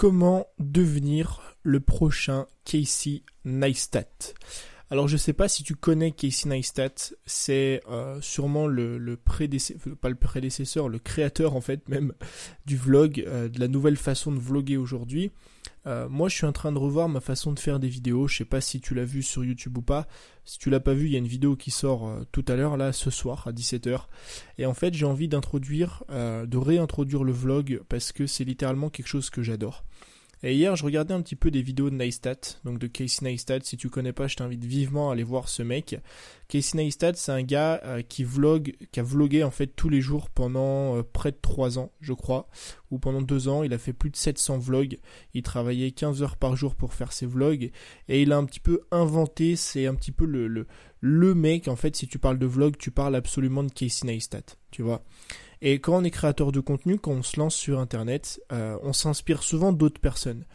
comment devenir le prochain Casey Neistat. Alors je sais pas si tu connais Casey Neistat, c'est euh, sûrement le, prédécesseur, le prédécesseur, le créateur en fait même du vlog, euh, de la nouvelle façon de vlogger aujourd'hui. Euh, moi, je suis en train de revoir ma façon de faire des vidéos. Je sais pas si tu l'as vu sur YouTube ou pas. Si tu l'as pas vu, il y a une vidéo qui sort tout à l'heure, là, ce soir, à 17h. Et en fait, j'ai envie d'introduire, de réintroduire le vlog parce que c'est littéralement quelque chose que j'adore. Et hier, je regardais un petit peu des vidéos de Neistat, donc de Casey Neistat. Si tu connais pas, je t'invite vivement à aller voir ce mec. Casey Neistat, c'est un gars euh, qui vlog, qui a vlogué en fait tous les jours pendant euh, près de 3 ans, je crois, ou pendant 2 ans. Il a fait plus de 700 vlogs. Il travaillait 15 heures par jour pour faire ses vlogs. Et il a un petit peu inventé, c'est un petit peu le, le, le mec, en fait, si tu parles de vlog, tu parles absolument de Casey Neistat, tu vois. Et quand on est créateur de contenu, quand on se lance sur Internet, euh, on s'inspire souvent d'autres personnes.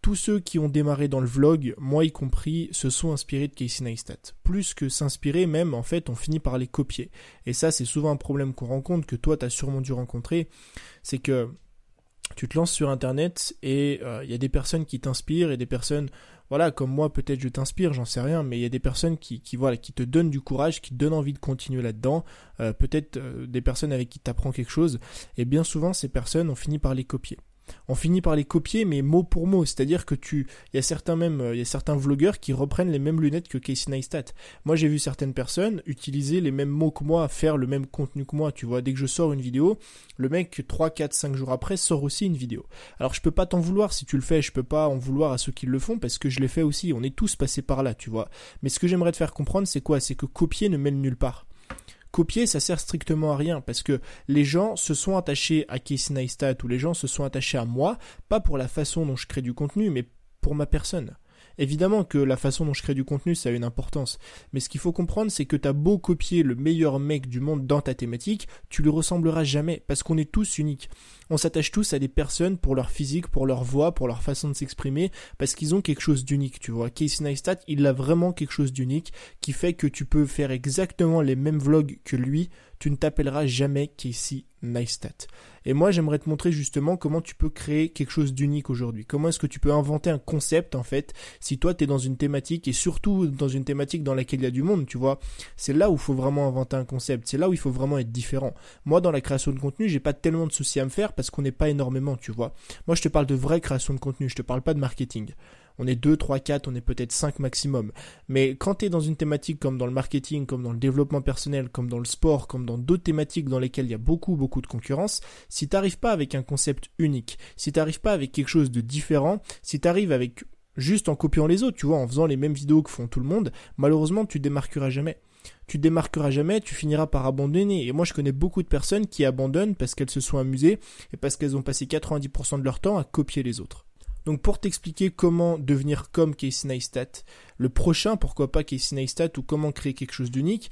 Tous ceux qui ont démarré dans le vlog, moi y compris, se sont inspirés de Casey Neistat. Plus que s'inspirer, même, en fait, on finit par les copier. Et ça, c'est souvent un problème qu'on rencontre, que toi, tu as sûrement dû rencontrer. C'est que tu te lances sur Internet et il euh, y a des personnes qui t'inspirent et des personnes voilà, comme moi, peut-être je t'inspire, j'en sais rien, mais il y a des personnes qui, voilà, qui te donnent du courage, qui te donnent envie de continuer là-dedans, euh, peut-être euh, des personnes avec qui tu quelque chose, et bien souvent, ces personnes ont fini par les copier on finit par les copier, mais mot pour mot. C'est-à-dire que tu, il y a certains même, il y a certains vlogueurs qui reprennent les mêmes lunettes que Casey Neistat. Moi, j'ai vu certaines personnes utiliser les mêmes mots que moi, faire le même contenu que moi. Tu vois, dès que je sors une vidéo, le mec 3, 4, 5 jours après sort aussi une vidéo. Alors, je peux pas t'en vouloir si tu le fais. Je peux pas en vouloir à ceux qui le font parce que je l'ai fait aussi. On est tous passés par là, tu vois. Mais ce que j'aimerais te faire comprendre, c'est quoi? C'est que copier ne mène nulle part copier, ça sert strictement à rien parce que les gens se sont attachés à Casey Neistat ou les gens se sont attachés à moi, pas pour la façon dont je crée du contenu, mais pour ma personne. Évidemment que la façon dont je crée du contenu, ça a une importance. Mais ce qu'il faut comprendre, c'est que t'as beau copier le meilleur mec du monde dans ta thématique, tu lui ressembleras jamais, parce qu'on est tous uniques. On s'attache tous à des personnes pour leur physique, pour leur voix, pour leur façon de s'exprimer, parce qu'ils ont quelque chose d'unique, tu vois. Casey Neistat, il a vraiment quelque chose d'unique, qui fait que tu peux faire exactement les mêmes vlogs que lui, tu ne t'appelleras jamais Casey Neistat. Et moi, j'aimerais te montrer justement comment tu peux créer quelque chose d'unique aujourd'hui. Comment est-ce que tu peux inventer un concept, en fait, si toi, tu es dans une thématique, et surtout dans une thématique dans laquelle il y a du monde, tu vois. C'est là où il faut vraiment inventer un concept. C'est là où il faut vraiment être différent. Moi, dans la création de contenu, j'ai pas tellement de soucis à me faire parce qu'on n'est pas énormément, tu vois. Moi, je te parle de vraie création de contenu. Je te parle pas de marketing on est 2, 3, 4, on est peut-être 5 maximum. Mais quand tu es dans une thématique comme dans le marketing, comme dans le développement personnel, comme dans le sport, comme dans d'autres thématiques dans lesquelles il y a beaucoup, beaucoup de concurrence, si t'arrives pas avec un concept unique, si t'arrives pas avec quelque chose de différent, si t'arrives avec juste en copiant les autres, tu vois, en faisant les mêmes vidéos que font tout le monde, malheureusement, tu démarqueras jamais. Tu démarqueras jamais, tu finiras par abandonner. Et moi, je connais beaucoup de personnes qui abandonnent parce qu'elles se sont amusées et parce qu'elles ont passé 90% de leur temps à copier les autres. Donc pour t'expliquer comment devenir comme Casey Neistat, le prochain, pourquoi pas Casey Neistat, ou comment créer quelque chose d'unique,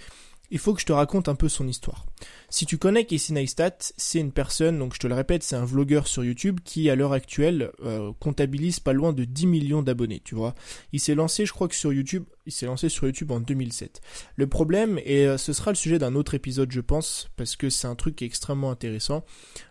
il faut que je te raconte un peu son histoire. Si tu connais Casey Neistat, c'est une personne, donc je te le répète, c'est un vlogueur sur YouTube qui à l'heure actuelle euh, comptabilise pas loin de 10 millions d'abonnés, tu vois. Il s'est lancé, je crois que sur YouTube, il s'est lancé sur YouTube en 2007. Le problème, et euh, ce sera le sujet d'un autre épisode je pense, parce que c'est un truc qui est extrêmement intéressant,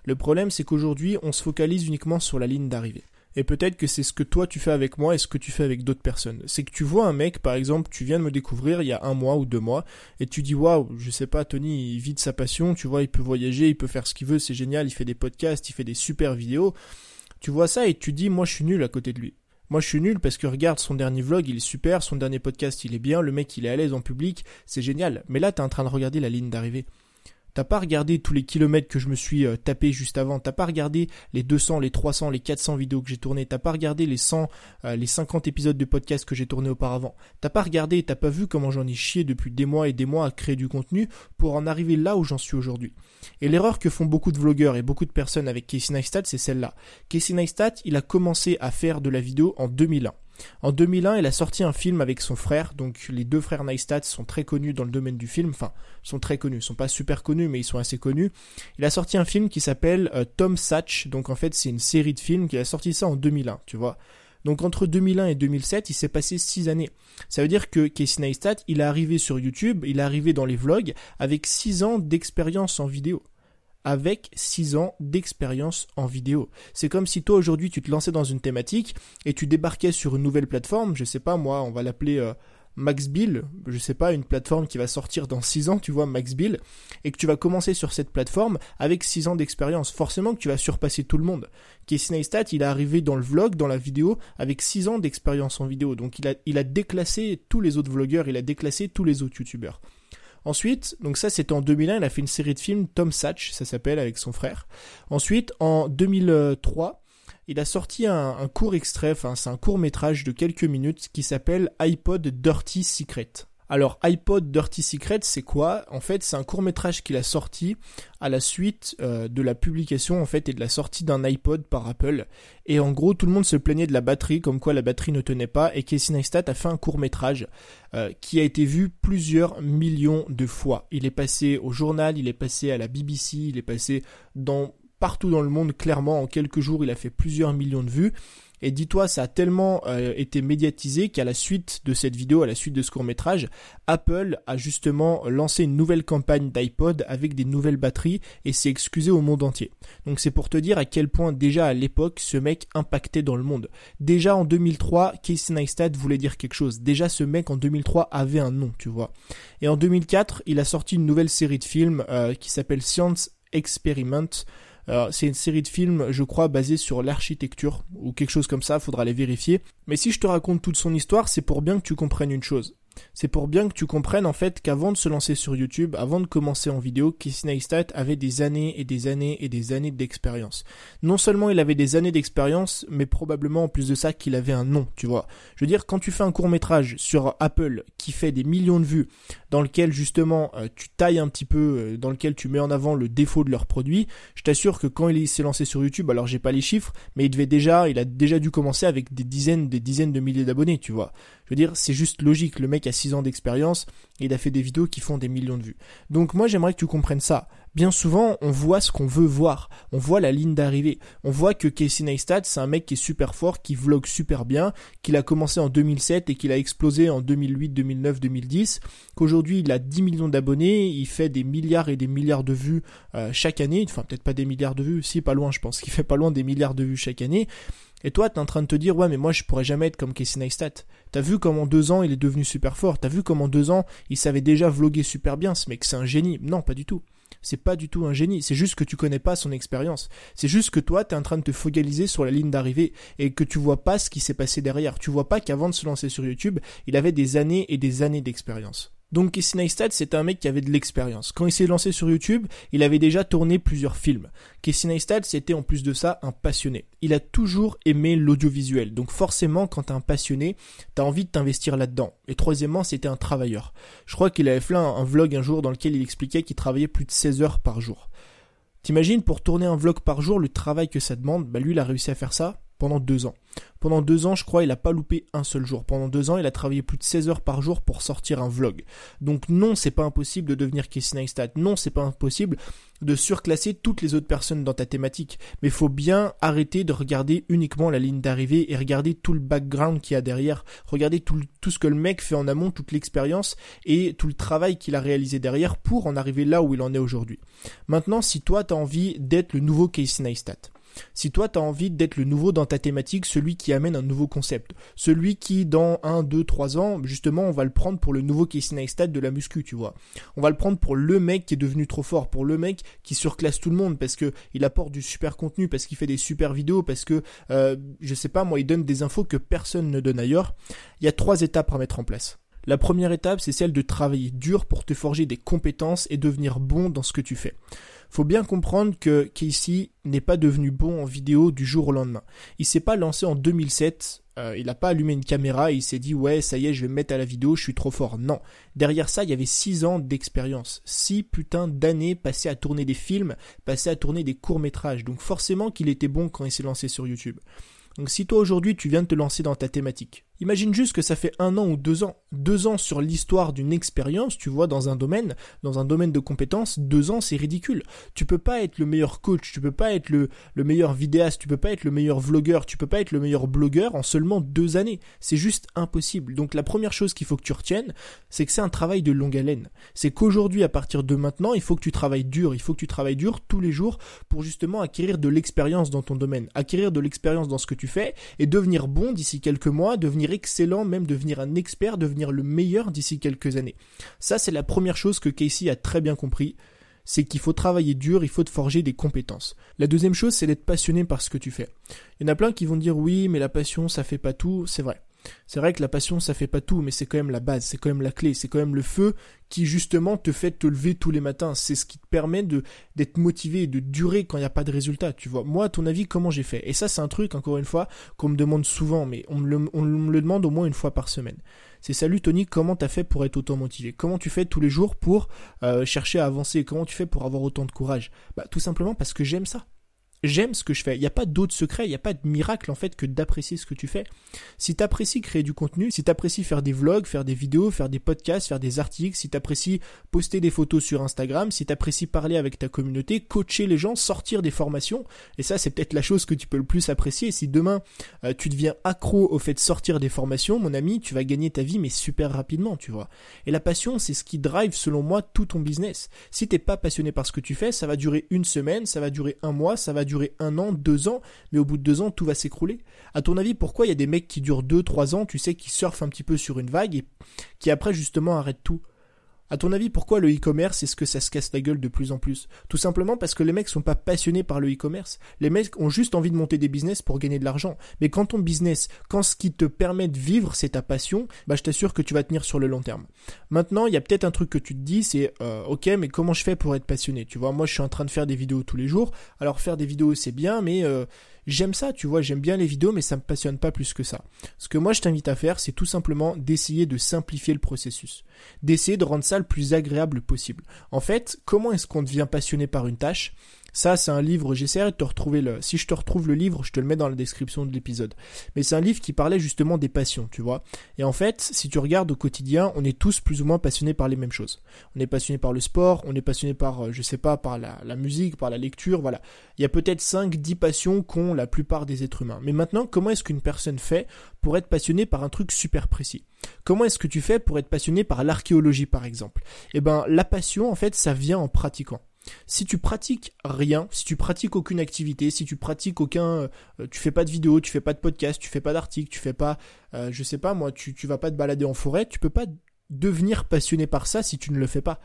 le problème c'est qu'aujourd'hui on se focalise uniquement sur la ligne d'arrivée. Et peut-être que c'est ce que toi tu fais avec moi et ce que tu fais avec d'autres personnes. C'est que tu vois un mec, par exemple, tu viens de me découvrir il y a un mois ou deux mois, et tu dis waouh, je sais pas, Tony, il vit de sa passion, tu vois, il peut voyager, il peut faire ce qu'il veut, c'est génial, il fait des podcasts, il fait des super vidéos. Tu vois ça et tu dis moi je suis nul à côté de lui. Moi je suis nul parce que regarde son dernier vlog, il est super, son dernier podcast il est bien, le mec il est à l'aise en public, c'est génial. Mais là t'es en train de regarder la ligne d'arrivée. T'as pas regardé tous les kilomètres que je me suis euh, tapé juste avant. T'as pas regardé les 200, les 300, les 400 vidéos que j'ai tournées. T'as pas regardé les 100, euh, les 50 épisodes de podcast que j'ai tournés auparavant. T'as pas regardé, t'as pas vu comment j'en ai chié depuis des mois et des mois à créer du contenu pour en arriver là où j'en suis aujourd'hui. Et l'erreur que font beaucoup de vlogueurs et beaucoup de personnes avec Casey Neistat, c'est celle-là. Casey Neistat, il a commencé à faire de la vidéo en 2001. En 2001, il a sorti un film avec son frère, donc les deux frères Neistat sont très connus dans le domaine du film, enfin, sont très connus, ils sont pas super connus, mais ils sont assez connus. Il a sorti un film qui s'appelle euh, Tom Satch, donc en fait c'est une série de films qui a sorti ça en 2001, tu vois. Donc entre 2001 et 2007, il s'est passé 6 années. Ça veut dire que Casey Neistat, il est arrivé sur YouTube, il est arrivé dans les vlogs avec 6 ans d'expérience en vidéo avec 6 ans d'expérience en vidéo. C'est comme si toi aujourd'hui tu te lançais dans une thématique et tu débarquais sur une nouvelle plateforme, je sais pas moi, on va l'appeler euh, Max Bill, je sais pas, une plateforme qui va sortir dans 6 ans, tu vois, Max Bill, et que tu vas commencer sur cette plateforme avec 6 ans d'expérience. Forcément que tu vas surpasser tout le monde. Casey Neistat, il est arrivé dans le vlog, dans la vidéo, avec 6 ans d'expérience en vidéo. Donc il a, il a déclassé tous les autres vlogueurs, il a déclassé tous les autres youtubeurs. Ensuite, donc ça c'était en 2001, il a fait une série de films, Tom Satch, ça s'appelle, avec son frère. Ensuite, en 2003, il a sorti un, court extrait, enfin c'est un court métrage de quelques minutes qui s'appelle iPod Dirty Secret. Alors iPod Dirty Secret, c'est quoi? En fait, c'est un court métrage qu'il a sorti à la suite euh, de la publication en fait et de la sortie d'un iPod par Apple. Et en gros, tout le monde se plaignait de la batterie, comme quoi la batterie ne tenait pas. Et Casey Neistat a fait un court métrage euh, qui a été vu plusieurs millions de fois. Il est passé au journal, il est passé à la BBC, il est passé partout dans le monde, clairement, en quelques jours, il a fait plusieurs millions de vues. Et dis-toi, ça a tellement euh, été médiatisé qu'à la suite de cette vidéo, à la suite de ce court métrage, Apple a justement lancé une nouvelle campagne d'iPod avec des nouvelles batteries et s'est excusé au monde entier. Donc c'est pour te dire à quel point déjà à l'époque ce mec impactait dans le monde. Déjà en 2003, Casey Neistat voulait dire quelque chose. Déjà ce mec en 2003 avait un nom, tu vois. Et en 2004, il a sorti une nouvelle série de films euh, qui s'appelle Science Experiment c'est une série de films, je crois, basée sur l'architecture, ou quelque chose comme ça, faudra les vérifier. Mais si je te raconte toute son histoire, c'est pour bien que tu comprennes une chose. C'est pour bien que tu comprennes en fait qu'avant de se lancer sur YouTube, avant de commencer en vidéo, Casey Neistat avait des années et des années et des années d'expérience. Non seulement il avait des années d'expérience, mais probablement en plus de ça qu'il avait un nom, tu vois. Je veux dire, quand tu fais un court métrage sur Apple qui fait des millions de vues, dans lequel justement euh, tu tailles un petit peu, euh, dans lequel tu mets en avant le défaut de leurs produits, je t'assure que quand il s'est lancé sur YouTube, alors j'ai pas les chiffres, mais il devait déjà, il a déjà dû commencer avec des dizaines, des dizaines de milliers d'abonnés, tu vois. Veux dire, c'est juste logique, le mec a 6 ans d'expérience, et il a fait des vidéos qui font des millions de vues. Donc moi j'aimerais que tu comprennes ça. Bien souvent, on voit ce qu'on veut voir. On voit la ligne d'arrivée. On voit que Casey Neistat, c'est un mec qui est super fort, qui vlog super bien, qu'il a commencé en 2007 et qu'il a explosé en 2008, 2009, 2010, qu'aujourd'hui il a 10 millions d'abonnés, il fait des milliards et des milliards de vues euh, chaque année, enfin peut-être pas des milliards de vues, si pas loin je pense, qu'il fait pas loin des milliards de vues chaque année. Et toi, t'es en train de te dire, ouais, mais moi, je pourrais jamais être comme Casey Neistat. T'as vu comment en deux ans, il est devenu super fort. T'as vu comment en deux ans, il savait déjà vloguer super bien. Ce mec, c'est un génie. Non, pas du tout. C'est pas du tout un génie. C'est juste que tu connais pas son expérience. C'est juste que toi, t'es en train de te focaliser sur la ligne d'arrivée et que tu vois pas ce qui s'est passé derrière. Tu vois pas qu'avant de se lancer sur YouTube, il avait des années et des années d'expérience. Donc Casey Neistat, c'est un mec qui avait de l'expérience. Quand il s'est lancé sur YouTube, il avait déjà tourné plusieurs films. Casey Neistat, c'était en plus de ça un passionné. Il a toujours aimé l'audiovisuel. Donc forcément, quand t'es un passionné, t'as envie de t'investir là-dedans. Et troisièmement, c'était un travailleur. Je crois qu'il avait fait un, vlog un jour dans lequel il expliquait qu'il travaillait plus de 16 heures par jour. T'imagines, pour tourner un vlog par jour, le travail que ça demande, bah lui, il a réussi à faire ça pendant deux ans. Pendant deux ans, je crois, il n'a pas loupé un seul jour. Pendant deux ans, il a travaillé plus de 16 heures par jour pour sortir un vlog. Donc non, c'est pas impossible de devenir Casey Neistat. Non, c'est pas impossible de surclasser toutes les autres personnes dans ta thématique. Mais faut bien arrêter de regarder uniquement la ligne d'arrivée et regarder tout le background qu'il y a derrière. Regarder tout, ce que le mec fait en amont, toute l'expérience et tout le travail qu'il a réalisé derrière pour en arriver là où il en est aujourd'hui. Maintenant, si toi, tu as envie d'être le nouveau Casey Neistat, si toi, tu as envie d'être le nouveau dans ta thématique, celui qui amène un nouveau concept, celui qui, dans 1, 2, 3 ans, justement, on va le prendre pour le nouveau Casey Neistat de la muscu, tu vois. On va le prendre pour le mec qui est devenu trop fort, pour le mec qui surclasse tout le monde parce que il apporte du super contenu, parce qu'il fait des super vidéos, parce que, euh, je sais pas, moi, il donne des infos que personne ne donne ailleurs. Il y a trois étapes à mettre en place. La première étape, c'est celle de travailler dur pour te forger des compétences et devenir bon dans ce que tu fais. Faut bien comprendre que Casey n'est pas devenu bon en vidéo du jour au lendemain. Il s'est pas lancé en 2007, euh, il n'a pas allumé une caméra il s'est dit ouais ça y est je vais me mettre à la vidéo, je suis trop fort. Non, derrière ça il y avait 6 ans d'expérience, 6 putains d'années passées à tourner des films, passées à tourner des courts métrages. Donc forcément qu'il était bon quand il s'est lancé sur YouTube. Donc si toi aujourd'hui tu viens de te lancer dans ta thématique, Imagine juste que ça fait un an ou deux ans. Deux ans sur l'histoire d'une expérience, tu vois, dans un domaine, dans un domaine de compétences, deux ans c'est ridicule. Tu peux pas être le meilleur coach, tu peux pas être le, le meilleur vidéaste, tu peux pas être le meilleur vlogueur, tu peux pas être le meilleur blogueur en seulement deux années. C'est juste impossible. Donc la première chose qu'il faut que tu retiennes, c'est que c'est un travail de longue haleine. C'est qu'aujourd'hui, à partir de maintenant, il faut que tu travailles dur, il faut que tu travailles dur tous les jours pour justement acquérir de l'expérience dans ton domaine, acquérir de l'expérience dans ce que tu fais et devenir bon d'ici quelques mois, devenir excellent, même devenir un expert, devenir le meilleur d'ici quelques années. Ça, c'est la première chose que Casey a très bien compris c'est qu'il faut travailler dur, il faut te forger des compétences. La deuxième chose, c'est d'être passionné par ce que tu fais. Il y en a plein qui vont dire oui, mais la passion, ça fait pas tout, c'est vrai. C'est vrai que la passion, ça fait pas tout, mais c'est quand même la base, c'est quand même la clé, c'est quand même le feu qui justement te fait te lever tous les matins. C'est ce qui te permet de d'être motivé de durer quand il n'y a pas de résultat. Tu vois, moi, à ton avis, comment j'ai fait? Et ça, c'est un truc, encore une fois, qu'on me demande souvent, mais on me, le, on me le demande au moins une fois par semaine. C'est salut Tony, comment t'as fait pour être autant motivé Comment tu fais tous les jours pour euh, chercher à avancer? Comment tu fais pour avoir autant de courage? Bah tout simplement parce que j'aime ça j'aime ce que je fais. Il n'y a pas d'autre secret, il n'y a pas de miracle en fait que d'apprécier ce que tu fais. Si tu apprécies créer du contenu, si tu apprécies faire des vlogs, faire des vidéos, faire des podcasts, faire des articles, si tu apprécies poster des photos sur Instagram, si tu apprécies parler avec ta communauté, coacher les gens, sortir des formations, et ça c'est peut-être la chose que tu peux le plus apprécier. Si demain euh, tu deviens accro au fait de sortir des formations, mon ami, tu vas gagner ta vie mais super rapidement, tu vois. Et la passion, c'est ce qui drive selon moi tout ton business. Si t'es pas passionné par ce que tu fais, ça va durer une semaine, ça va durer un mois, ça va durer durer un an, deux ans, mais au bout de deux ans, tout va s'écrouler. À ton avis, pourquoi il y a des mecs qui durent deux, trois ans, tu sais, qui surfent un petit peu sur une vague et qui après justement arrêtent tout? À ton avis, pourquoi le e-commerce est-ce que ça se casse la gueule de plus en plus? Tout simplement parce que les mecs sont pas passionnés par le e-commerce. Les mecs ont juste envie de monter des business pour gagner de l'argent. Mais quand ton business, quand ce qui te permet de vivre, c'est ta passion, bah je t'assure que tu vas tenir sur le long terme. Maintenant, il y a peut-être un truc que tu te dis, c'est euh, ok, mais comment je fais pour être passionné? Tu vois, moi je suis en train de faire des vidéos tous les jours. Alors faire des vidéos c'est bien, mais euh, j'aime ça, tu vois, j'aime bien les vidéos, mais ça me passionne pas plus que ça. Ce que moi je t'invite à faire, c'est tout simplement d'essayer de simplifier le processus, d'essayer de rendre ça le plus agréable possible. En fait, comment est-ce qu'on devient passionné par une tâche? Ça, c'est un livre, j'essaierai de te retrouver le, si je te retrouve le livre, je te le mets dans la description de l'épisode. Mais c'est un livre qui parlait justement des passions, tu vois. Et en fait, si tu regardes au quotidien, on est tous plus ou moins passionnés par les mêmes choses. On est passionné par le sport, on est passionné par, euh, je sais pas, par la, musique, par la lecture, voilà. Il y a peut-être 5, 10 passions qu'ont la plupart des êtres humains. Mais maintenant, comment est-ce qu'une personne fait pour être passionné par un truc super précis? Comment est-ce que tu fais pour être passionné par l'archéologie, par exemple? Eh ben, la passion, en fait, ça vient en pratiquant. Si tu pratiques rien, si tu pratiques aucune activité, si tu pratiques aucun, euh, tu fais pas de vidéo, tu fais pas de podcast, tu fais pas d'article, tu fais pas, euh, je sais pas moi, tu tu vas pas te balader en forêt, tu peux pas devenir passionné par ça si tu ne le fais pas.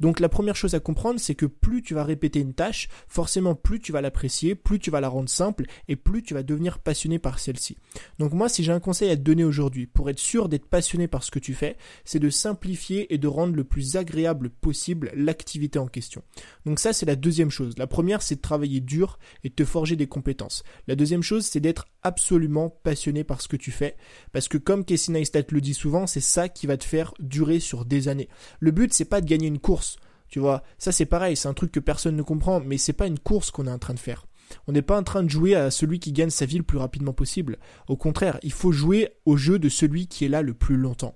Donc la première chose à comprendre, c'est que plus tu vas répéter une tâche, forcément plus tu vas l'apprécier, plus tu vas la rendre simple et plus tu vas devenir passionné par celle-ci. Donc moi, si j'ai un conseil à te donner aujourd'hui pour être sûr d'être passionné par ce que tu fais, c'est de simplifier et de rendre le plus agréable possible l'activité en question. Donc ça, c'est la deuxième chose. La première, c'est de travailler dur et de te forger des compétences. La deuxième chose, c'est d'être absolument passionné par ce que tu fais. Parce que comme Casey Neistat le dit souvent, c'est ça qui va te faire durer sur des années. Le but, c'est pas de gagner une course. Tu vois, ça c'est pareil, c'est un truc que personne ne comprend, mais c'est pas une course qu'on est en train de faire. On n'est pas en train de jouer à celui qui gagne sa vie le plus rapidement possible. Au contraire, il faut jouer au jeu de celui qui est là le plus longtemps.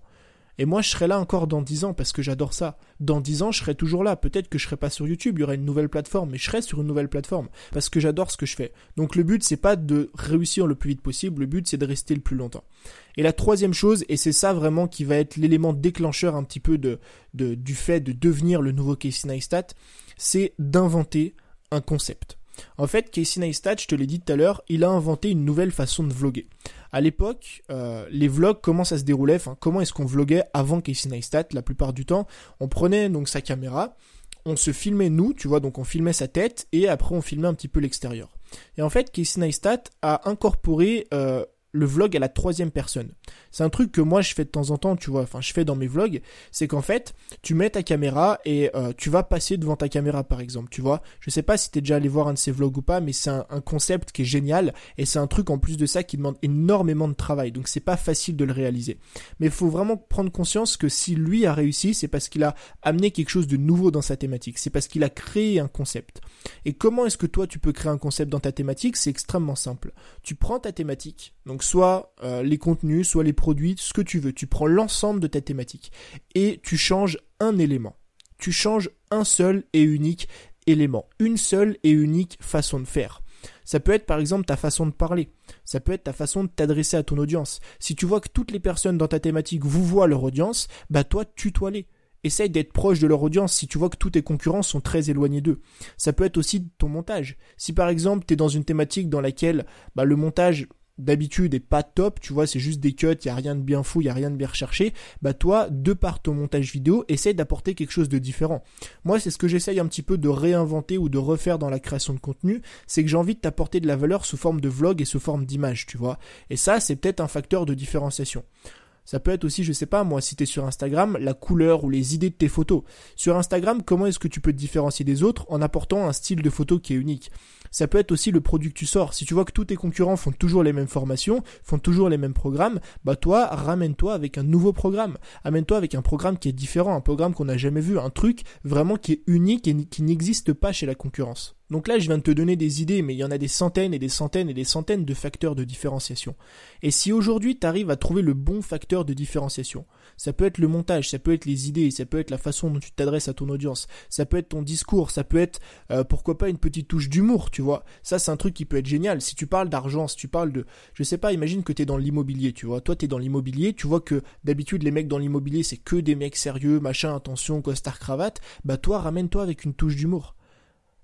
Et moi, je serai là encore dans dix ans parce que j'adore ça. Dans dix ans, je serai toujours là. Peut-être que je serai pas sur YouTube, il y aura une nouvelle plateforme, mais je serai sur une nouvelle plateforme parce que j'adore ce que je fais. Donc le but, c'est pas de réussir le plus vite possible, le but, c'est de rester le plus longtemps. Et la troisième chose, et c'est ça vraiment qui va être l'élément déclencheur un petit peu de, de, du fait de devenir le nouveau Casey Neistat, c'est d'inventer un concept. En fait, Casey Neistat, je te l'ai dit tout à l'heure, il a inventé une nouvelle façon de vloguer. À l'époque, euh, les vlogs, comment ça se déroulait, comment est-ce qu'on vloguait avant Casey Neistat La plupart du temps, on prenait donc sa caméra, on se filmait nous, tu vois, donc on filmait sa tête, et après on filmait un petit peu l'extérieur. Et en fait, Casey Neistat a incorporé euh, le vlog à la troisième personne. C'est un truc que moi je fais de temps en temps, tu vois, enfin je fais dans mes vlogs, c'est qu'en fait, tu mets ta caméra et euh, tu vas passer devant ta caméra par exemple, tu vois. Je sais pas si t'es déjà allé voir un de ces vlogs ou pas, mais c'est un, concept qui est génial et c'est un truc en plus de ça qui demande énormément de travail, donc c'est pas facile de le réaliser. Mais il faut vraiment prendre conscience que si lui a réussi, c'est parce qu'il a amené quelque chose de nouveau dans sa thématique, c'est parce qu'il a créé un concept. Et comment est-ce que toi tu peux créer un concept dans ta thématique? C'est extrêmement simple. Tu prends ta thématique, donc Soit euh, les contenus, soit les produits, ce que tu veux. Tu prends l'ensemble de ta thématique et tu changes un élément. Tu changes un seul et unique élément, une seule et unique façon de faire. Ça peut être par exemple ta façon de parler, ça peut être ta façon de t'adresser à ton audience. Si tu vois que toutes les personnes dans ta thématique vous voient leur audience, bah toi tutoie-les. Essaye d'être proche de leur audience si tu vois que tous tes concurrents sont très éloignés d'eux. Ça peut être aussi ton montage. Si par exemple tu es dans une thématique dans laquelle bah, le montage d'habitude est pas top, tu vois, c'est juste des cuts, il y a rien de bien fou, il y a rien de bien recherché, bah toi, de par ton montage vidéo, essaye d'apporter quelque chose de différent. Moi, c'est ce que j'essaye un petit peu de réinventer ou de refaire dans la création de contenu, c'est que j'ai envie de t'apporter de la valeur sous forme de vlog et sous forme d'image, tu vois. Et ça, c'est peut-être un facteur de différenciation. Ça peut être aussi, je sais pas, moi, si t'es sur Instagram, la couleur ou les idées de tes photos. Sur Instagram, comment est-ce que tu peux te différencier des autres en apportant un style de photo qui est unique? Ça peut être aussi le produit que tu sors. Si tu vois que tous tes concurrents font toujours les mêmes formations, font toujours les mêmes programmes, bah toi, ramène-toi avec un nouveau programme. Amène-toi avec un programme qui est différent, un programme qu'on n'a jamais vu, un truc vraiment qui est unique et qui n'existe pas chez la concurrence. Donc là, je viens de te donner des idées, mais il y en a des centaines et des centaines et des centaines de facteurs de différenciation. Et si aujourd'hui tu arrives à trouver le bon facteur de différenciation, ça peut être le montage, ça peut être les idées, ça peut être la façon dont tu t'adresses à ton audience, ça peut être ton discours, ça peut être euh, pourquoi pas une petite touche d'humour, tu vois. Ça c'est un truc qui peut être génial. Si tu parles d'argent, si tu parles de je sais pas, imagine que tu es dans l'immobilier, tu vois. Toi tu es dans l'immobilier, tu vois que d'habitude les mecs dans l'immobilier c'est que des mecs sérieux, machin, attention, costard cravate, bah toi ramène-toi avec une touche d'humour.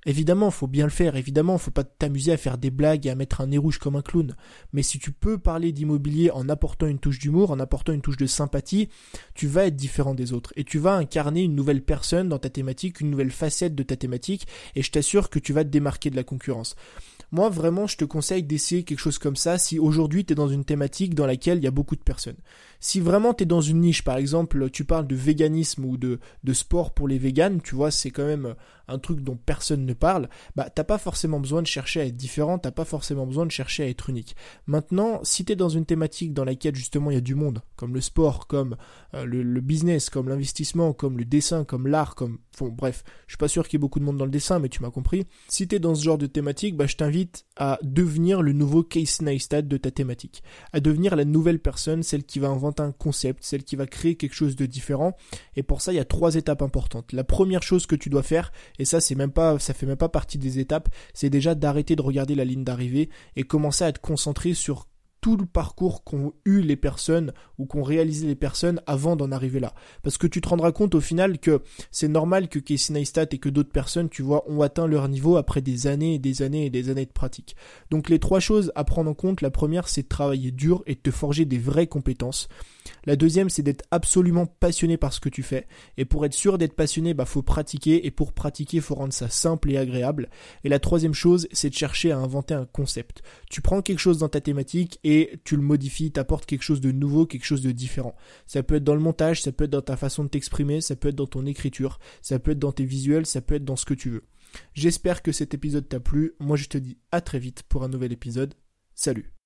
Évidemment, faut bien le faire, évidemment, faut pas t'amuser à faire des blagues et à mettre un nez rouge comme un clown. Mais si tu peux parler d'immobilier en apportant une touche d'humour, en apportant une touche de sympathie, tu vas être différent des autres. Et tu vas incarner une nouvelle personne dans ta thématique, une nouvelle facette de ta thématique, et je t'assure que tu vas te démarquer de la concurrence. Moi, vraiment, je te conseille d'essayer quelque chose comme ça si aujourd'hui tu es dans une thématique dans laquelle il y a beaucoup de personnes. Si vraiment tu es dans une niche, par exemple, tu parles de véganisme ou de, de sport pour les véganes, tu vois, c'est quand même un truc dont personne ne parle, bah t'as pas forcément besoin de chercher à être différent, t'as pas forcément besoin de chercher à être unique. Maintenant, si tu es dans une thématique dans laquelle justement il y a du monde, comme le sport, comme euh, le, business, comme l'investissement, comme le dessin, comme l'art, comme... Bon, bref, je suis pas sûr qu'il y ait beaucoup de monde dans le dessin, mais tu m'as compris. Si tu es dans ce genre de thématique, bah je t'invite à devenir le nouveau Case Neistat de ta thématique, à devenir la nouvelle personne, celle qui va inventer un concept, celle qui va créer quelque chose de différent. Et pour ça, il y a trois étapes importantes. La première chose que tu dois faire, et ça c'est même pas, ça fait même pas partie des étapes, c'est déjà d'arrêter de regarder la ligne d'arrivée et commencer à te concentrer sur tout le parcours qu'ont eu les personnes ou qu'ont réalisé les personnes avant d'en arriver là. Parce que tu te rendras compte au final que c'est normal que Casey Neistat et que d'autres personnes, tu vois, ont atteint leur niveau après des années et des années et des années de pratique. Donc les trois choses à prendre en compte, la première c'est de travailler dur et de te forger des vraies compétences. La deuxième, c'est d'être absolument passionné par ce que tu fais. Et pour être sûr d'être passionné, bah faut pratiquer. Et pour pratiquer, faut rendre ça simple et agréable. Et la troisième chose, c'est de chercher à inventer un concept. Tu prends quelque chose dans ta thématique et tu le modifies, t'apportes quelque chose de nouveau, quelque chose de différent. Ça peut être dans le montage, ça peut être dans ta façon de t'exprimer, ça peut être dans ton écriture, ça peut être dans tes visuels, ça peut être dans ce que tu veux. J'espère que cet épisode t'a plu. Moi, je te dis à très vite pour un nouvel épisode. Salut